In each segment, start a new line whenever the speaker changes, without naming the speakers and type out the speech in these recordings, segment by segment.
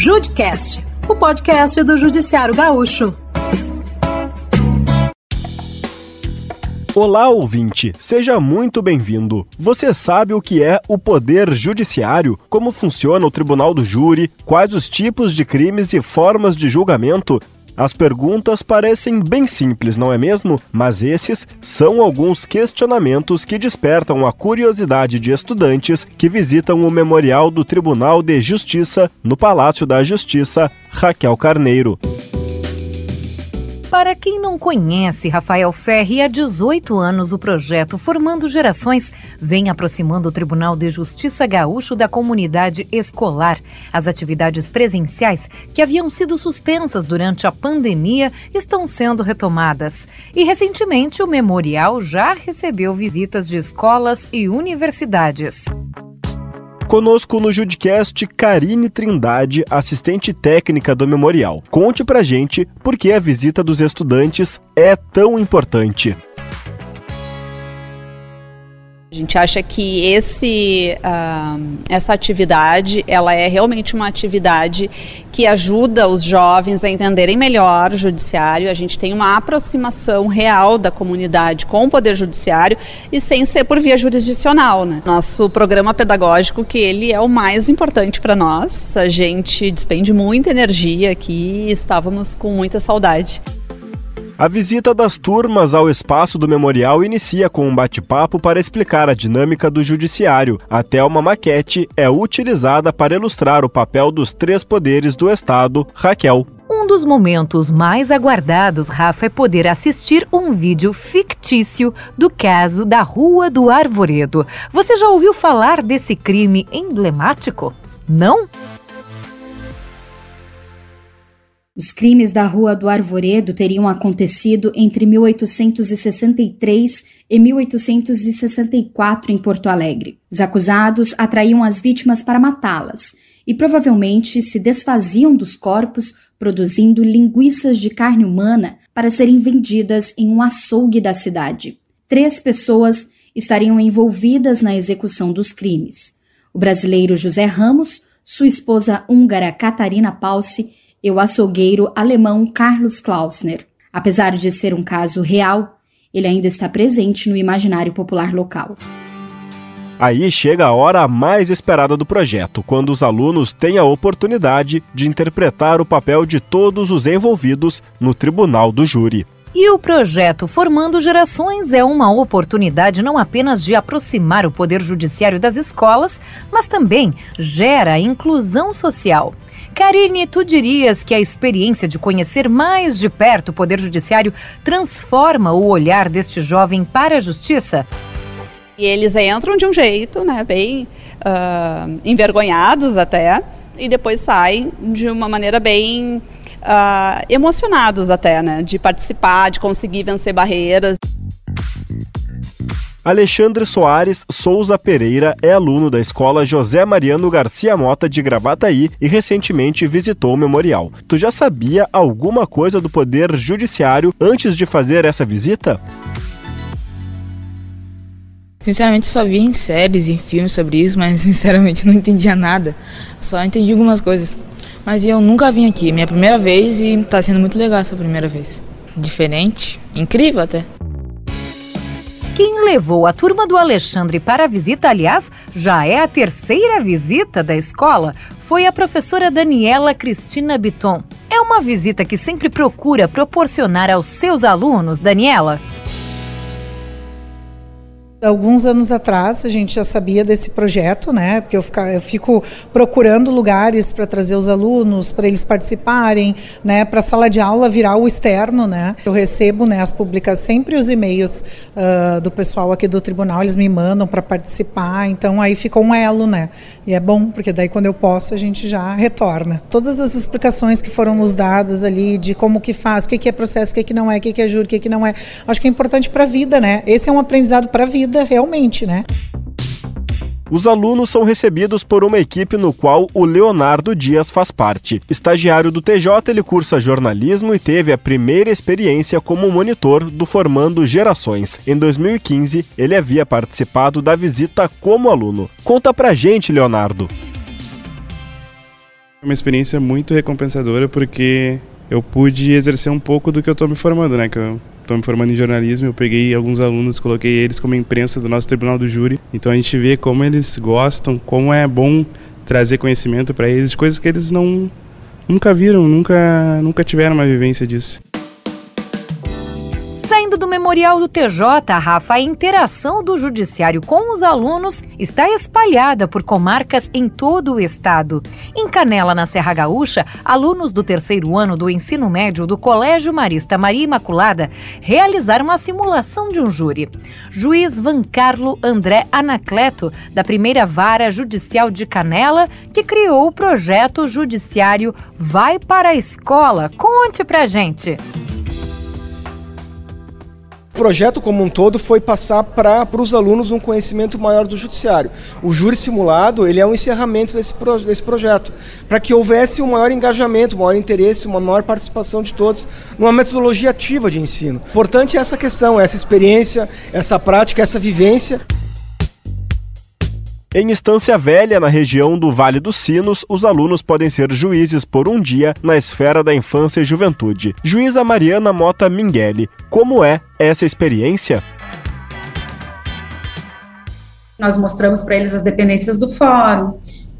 Judcast, o podcast do Judiciário Gaúcho.
Olá, ouvinte! Seja muito bem-vindo. Você sabe o que é o Poder Judiciário? Como funciona o Tribunal do Júri? Quais os tipos de crimes e formas de julgamento? As perguntas parecem bem simples, não é mesmo? Mas esses são alguns questionamentos que despertam a curiosidade de estudantes que visitam o Memorial do Tribunal de Justiça no Palácio da Justiça Raquel Carneiro.
Para quem não conhece Rafael Ferri, há 18 anos o projeto Formando Gerações vem aproximando o Tribunal de Justiça Gaúcho da comunidade escolar. As atividades presenciais que haviam sido suspensas durante a pandemia estão sendo retomadas. E recentemente o memorial já recebeu visitas de escolas e universidades.
Conosco no Judcast, Karine Trindade, assistente técnica do Memorial. Conte pra gente por que a visita dos estudantes é tão importante.
A gente acha que esse, uh, essa atividade ela é realmente uma atividade que ajuda os jovens a entenderem melhor o judiciário. A gente tem uma aproximação real da comunidade com o poder judiciário e sem ser por via jurisdicional. Né? Nosso programa pedagógico que ele é o mais importante para nós. A gente despende muita energia aqui e estávamos com muita saudade.
A visita das turmas ao espaço do memorial inicia com um bate-papo para explicar a dinâmica do judiciário. Até uma maquete é utilizada para ilustrar o papel dos três poderes do Estado. Raquel.
Um dos momentos mais aguardados, Rafa, é poder assistir um vídeo fictício do caso da Rua do Arvoredo. Você já ouviu falar desse crime emblemático? Não?
Os crimes da Rua do Arvoredo teriam acontecido entre 1863 e 1864 em Porto Alegre. Os acusados atraíam as vítimas para matá-las e provavelmente se desfaziam dos corpos, produzindo linguiças de carne humana para serem vendidas em um açougue da cidade. Três pessoas estariam envolvidas na execução dos crimes: o brasileiro José Ramos, sua esposa húngara Catarina Palse e o açougueiro alemão Carlos Klausner. Apesar de ser um caso real, ele ainda está presente no imaginário popular local.
Aí chega a hora mais esperada do projeto, quando os alunos têm a oportunidade de interpretar o papel de todos os envolvidos no tribunal do júri.
E o projeto Formando Gerações é uma oportunidade não apenas de aproximar o poder judiciário das escolas, mas também gera inclusão social. Karine, tu dirias que a experiência de conhecer mais de perto o Poder Judiciário transforma o olhar deste jovem para a justiça?
E eles entram de um jeito, né, bem uh, envergonhados até, e depois saem de uma maneira bem uh, emocionados até, né, de participar, de conseguir vencer barreiras.
Alexandre Soares Souza Pereira é aluno da escola José Mariano Garcia Mota de Gravataí e recentemente visitou o memorial. Tu já sabia alguma coisa do Poder Judiciário antes de fazer essa visita?
Sinceramente, só vi em séries, em filmes sobre isso, mas sinceramente não entendia nada. Só entendi algumas coisas. Mas eu nunca vim aqui, minha primeira vez e está sendo muito legal essa primeira vez. Diferente, incrível até.
Quem levou a turma do Alexandre para a visita, aliás, já é a terceira visita da escola, foi a professora Daniela Cristina Biton. É uma visita que sempre procura proporcionar aos seus alunos, Daniela.
Alguns anos atrás a gente já sabia desse projeto, né? Porque eu, fica, eu fico procurando lugares para trazer os alunos, para eles participarem, né? Para a sala de aula virar o externo, né? Eu recebo né, as publicações, sempre os e-mails uh, do pessoal aqui do tribunal, eles me mandam para participar, então aí ficou um elo, né? E é bom, porque daí quando eu posso a gente já retorna. Todas as explicações que foram nos dadas ali de como que faz, o que, que é processo, o que, que não é, o que, que é júri, o que, que não é, acho que é importante para a vida, né? Esse é um aprendizado para a vida vida realmente, né?
Os alunos são recebidos por uma equipe no qual o Leonardo Dias faz parte. Estagiário do TJ, ele cursa jornalismo e teve a primeira experiência como monitor do Formando Gerações. Em 2015, ele havia participado da visita como aluno. Conta pra gente, Leonardo.
Uma experiência muito recompensadora porque eu pude exercer um pouco do que eu estou me formando, né? Que eu estou me formando em jornalismo, eu peguei alguns alunos, coloquei eles como imprensa do nosso Tribunal do Júri. Então a gente vê como eles gostam, como é bom trazer conhecimento para eles, coisas que eles não nunca viram, nunca nunca tiveram uma vivência disso.
Saindo do Memorial do TJ, Rafa, a interação do Judiciário com os alunos está espalhada por comarcas em todo o estado. Em Canela, na Serra Gaúcha, alunos do terceiro ano do ensino médio do Colégio Marista Maria Imaculada realizaram uma simulação de um júri. Juiz Van Carlo André Anacleto, da primeira vara judicial de Canela, que criou o projeto judiciário Vai para a Escola. Conte pra gente
projeto como um todo foi passar para os alunos um conhecimento maior do judiciário. O júri simulado ele é um encerramento desse, pro, desse projeto, para que houvesse um maior engajamento, um maior interesse, uma maior participação de todos numa metodologia ativa de ensino. Importante é essa questão, essa experiência, essa prática, essa vivência.
Em Estância Velha, na região do Vale dos Sinos, os alunos podem ser juízes por um dia na esfera da infância e juventude. Juíza Mariana Mota Minguelli, como é essa experiência?
Nós mostramos para eles as dependências do fórum,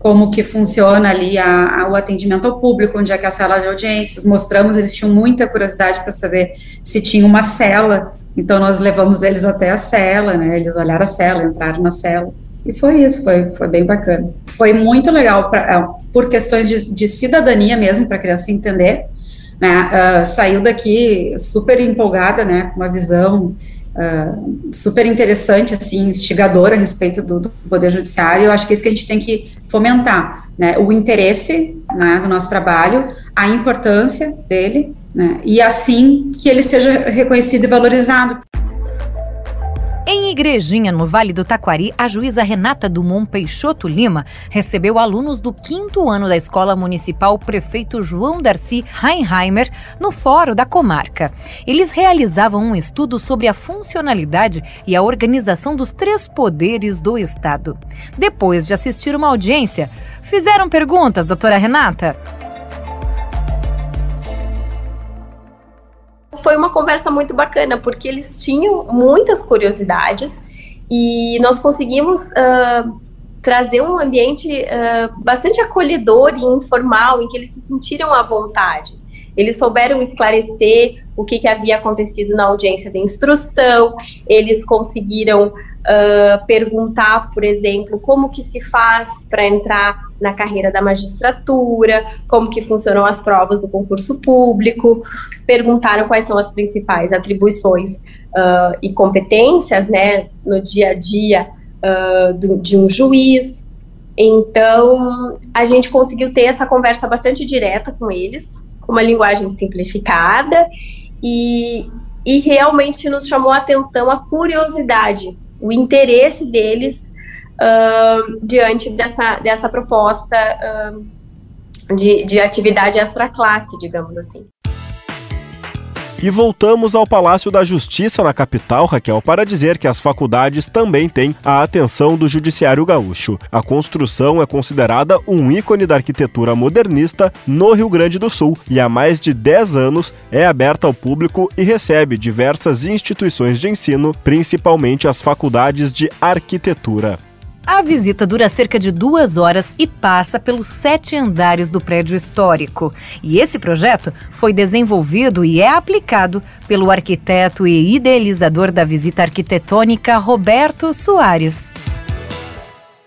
como que funciona ali a, a, o atendimento ao público, onde é que é a sala de audiências, mostramos, eles tinham muita curiosidade para saber se tinha uma cela, então nós levamos eles até a cela, né, eles olharam a cela, entraram na cela, e foi isso, foi, foi bem bacana. Foi muito legal pra, é, por questões de, de cidadania mesmo, para a criança entender. Né? Uh, saiu daqui super empolgada, né, com uma visão uh, super interessante, assim, instigadora a respeito do, do, Poder Judiciário. Eu acho que é isso que a gente tem que fomentar, né, o interesse né, do nosso trabalho, a importância dele, né, e assim que ele seja reconhecido e valorizado.
Em Igrejinha, no Vale do Taquari, a juíza Renata Dumont Peixoto Lima recebeu alunos do quinto ano da Escola Municipal Prefeito João Darcy Heinheimer no Fórum da Comarca. Eles realizavam um estudo sobre a funcionalidade e a organização dos três poderes do Estado. Depois de assistir uma audiência, fizeram perguntas, doutora Renata?
Foi uma conversa muito bacana, porque eles tinham muitas curiosidades e nós conseguimos uh, trazer um ambiente uh, bastante acolhedor e informal, em que eles se sentiram à vontade. Eles souberam esclarecer o que, que havia acontecido na audiência de instrução, eles conseguiram uh, perguntar, por exemplo, como que se faz para entrar na carreira da magistratura, como que funcionam as provas do concurso público, perguntaram quais são as principais atribuições uh, e competências, né, no dia a dia uh, do, de um juiz. Então, a gente conseguiu ter essa conversa bastante direta com eles, com uma linguagem simplificada e, e realmente nos chamou a atenção a curiosidade, o interesse deles diante dessa, dessa proposta uh, de, de atividade extra-classe, digamos assim.
E voltamos ao Palácio da Justiça na capital, Raquel, para dizer que as faculdades também têm a atenção do Judiciário Gaúcho. A construção é considerada um ícone da arquitetura modernista no Rio Grande do Sul e há mais de 10 anos é aberta ao público e recebe diversas instituições de ensino, principalmente as faculdades de arquitetura.
A visita dura cerca de duas horas e passa pelos sete andares do prédio histórico. E esse projeto foi desenvolvido e é aplicado pelo arquiteto e idealizador da visita arquitetônica Roberto Soares.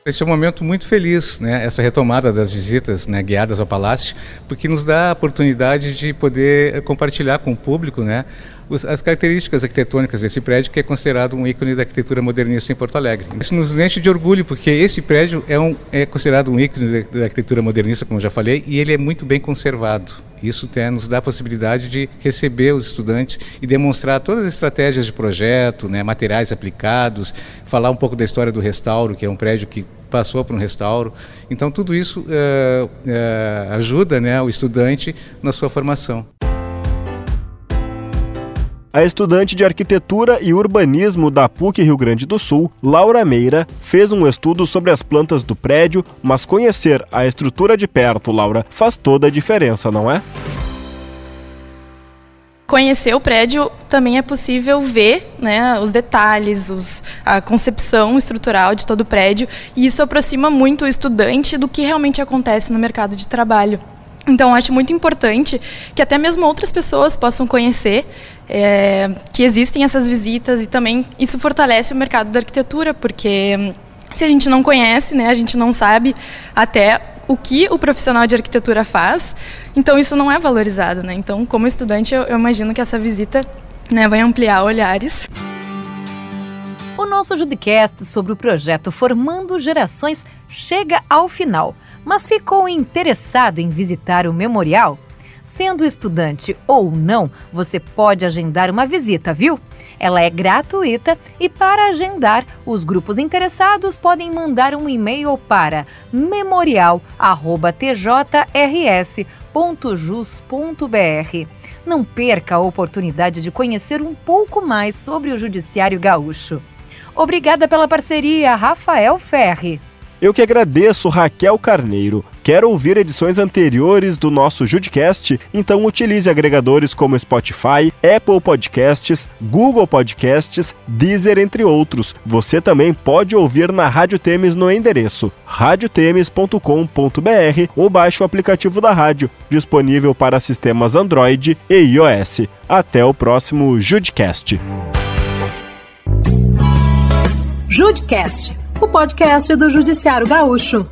Esse é um momento muito feliz, né? essa retomada das visitas né, guiadas ao Palácio, porque nos dá a oportunidade de poder compartilhar com o público né, as características arquitetônicas desse prédio, que é considerado um ícone da arquitetura modernista em Porto Alegre. Isso nos enche de orgulho, porque esse prédio é, um, é considerado um ícone da arquitetura modernista, como já falei, e ele é muito bem conservado. Isso tem, nos dá a possibilidade de receber os estudantes e demonstrar todas as estratégias de projeto, né, materiais aplicados, falar um pouco da história do restauro, que é um prédio que passou por um restauro. Então, tudo isso é, é, ajuda né, o estudante na sua formação.
A estudante de arquitetura e urbanismo da PUC Rio Grande do Sul, Laura Meira, fez um estudo sobre as plantas do prédio, mas conhecer a estrutura de perto, Laura, faz toda a diferença, não é?
conhecer o prédio também é possível ver né, os detalhes, os, a concepção estrutural de todo o prédio, e isso aproxima muito o estudante do que realmente acontece no mercado de trabalho. Então, acho muito importante que até mesmo outras pessoas possam conhecer é, que existem essas visitas e também isso fortalece o mercado da arquitetura, porque hum, se a gente não conhece, né, a gente não sabe até o que o profissional de arquitetura faz, então isso não é valorizado. Né? Então, como estudante, eu, eu imagino que essa visita né, vai ampliar olhares.
O nosso Judicast sobre o projeto Formando Gerações chega ao final mas ficou interessado em visitar o memorial? Sendo estudante ou não, você pode agendar uma visita, viu? Ela é gratuita e para agendar, os grupos interessados podem mandar um e-mail para memorial@tjrs.jus.br. Não perca a oportunidade de conhecer um pouco mais sobre o Judiciário Gaúcho. Obrigada pela parceria, Rafael Ferri.
Eu que agradeço, Raquel Carneiro. Quer ouvir edições anteriores do nosso Judcast? Então utilize agregadores como Spotify, Apple Podcasts, Google Podcasts, Deezer, entre outros. Você também pode ouvir na Rádio Temes no endereço radiotemes.com.br ou baixe o aplicativo da rádio, disponível para sistemas Android e iOS. Até o próximo Judcast.
Judcast o podcast do Judiciário Gaúcho.